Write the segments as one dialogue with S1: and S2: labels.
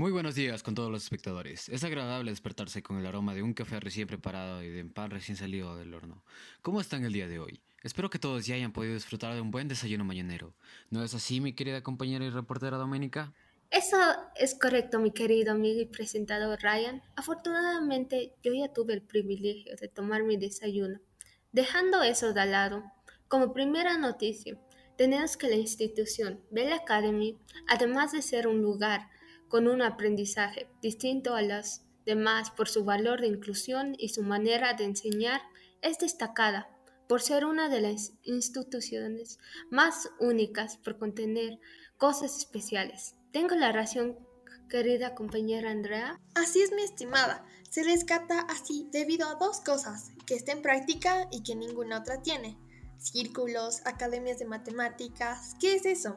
S1: Muy buenos días con todos los espectadores. Es agradable despertarse con el aroma de un café recién preparado y de pan recién salido del horno. ¿Cómo están el día de hoy? Espero que todos ya hayan podido disfrutar de un buen desayuno mañanero. ¿No es así, mi querida compañera y reportera Doménica?
S2: Eso es correcto, mi querido amigo y presentador Ryan. Afortunadamente, yo ya tuve el privilegio de tomar mi desayuno. Dejando eso de lado, como primera noticia, tenemos que la institución Bell Academy, además de ser un lugar con un aprendizaje distinto a los demás por su valor de inclusión y su manera de enseñar, es destacada por ser una de las instituciones más únicas por contener cosas especiales. Tengo la razón, querida compañera Andrea.
S3: Así es, mi estimada. Se rescata así debido a dos cosas, que está en práctica y que ninguna otra tiene. Círculos, academias de matemáticas, ¿qué es eso?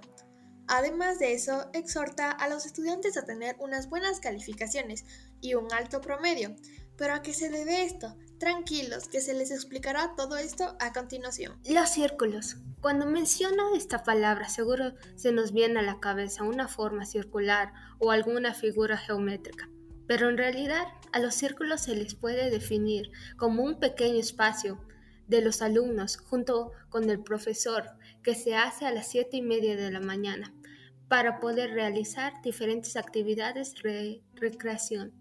S3: Además de eso, exhorta a los estudiantes a tener unas buenas calificaciones y un alto promedio. Pero a qué se debe esto? Tranquilos, que se les explicará todo esto a continuación.
S2: Los círculos. Cuando menciono esta palabra, seguro se nos viene a la cabeza una forma circular o alguna figura geométrica. Pero en realidad, a los círculos se les puede definir como un pequeño espacio de los alumnos junto con el profesor que se hace a las siete y media de la mañana para poder realizar diferentes actividades de recreación,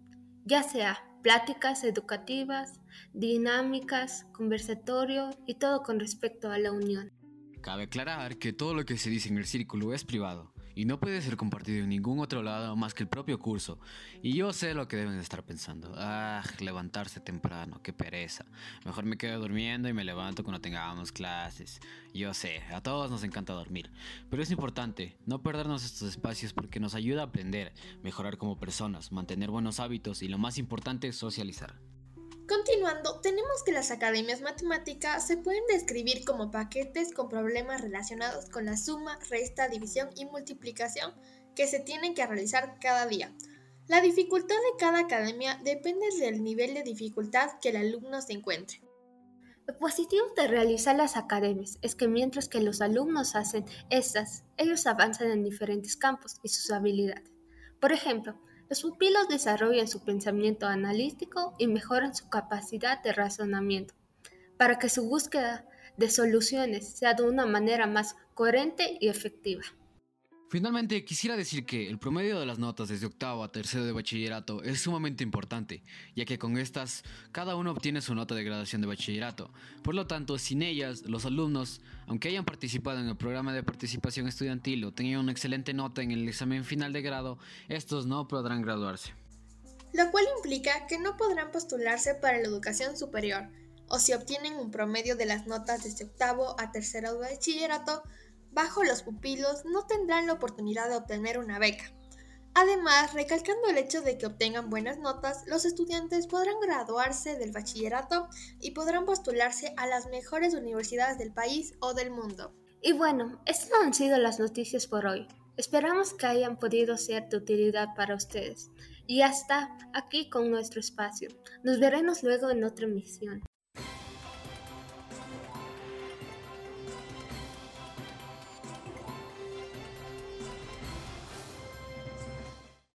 S2: ya sea pláticas educativas, dinámicas, conversatorio y todo con respecto a la unión.
S1: Cabe aclarar que todo lo que se dice en el círculo es privado y no puede ser compartido en ningún otro lado más que el propio curso. Y yo sé lo que deben estar pensando. Ah, levantarse temprano, qué pereza. Mejor me quedo durmiendo y me levanto cuando tengamos clases. Yo sé, a todos nos encanta dormir, pero es importante no perdernos estos espacios porque nos ayuda a aprender, mejorar como personas, mantener buenos hábitos y lo más importante, socializar.
S3: Continuando, tenemos que las academias matemáticas se pueden describir como paquetes con problemas relacionados con la suma, resta, división y multiplicación que se tienen que realizar cada día. La dificultad de cada academia depende del nivel de dificultad que el alumno se encuentre.
S2: Lo positivo de realizar las academias es que mientras que los alumnos hacen estas, ellos avanzan en diferentes campos y sus habilidades. Por ejemplo, los pupilos desarrollan su pensamiento analítico y mejoran su capacidad de razonamiento, para que su búsqueda de soluciones sea de una manera más coherente y efectiva.
S1: Finalmente, quisiera decir que el promedio de las notas desde octavo a tercero de bachillerato es sumamente importante, ya que con estas cada uno obtiene su nota de graduación de bachillerato. Por lo tanto, sin ellas, los alumnos, aunque hayan participado en el programa de participación estudiantil o tengan una excelente nota en el examen final de grado, estos no podrán graduarse.
S3: Lo cual implica que no podrán postularse para la educación superior, o si obtienen un promedio de las notas desde octavo a tercero de bachillerato, bajo los pupilos no tendrán la oportunidad de obtener una beca. Además, recalcando el hecho de que obtengan buenas notas, los estudiantes podrán graduarse del bachillerato y podrán postularse a las mejores universidades del país o del mundo.
S2: Y bueno, estas han sido las noticias por hoy. Esperamos que hayan podido ser de utilidad para ustedes. Y hasta aquí con nuestro espacio. Nos veremos luego en otra emisión.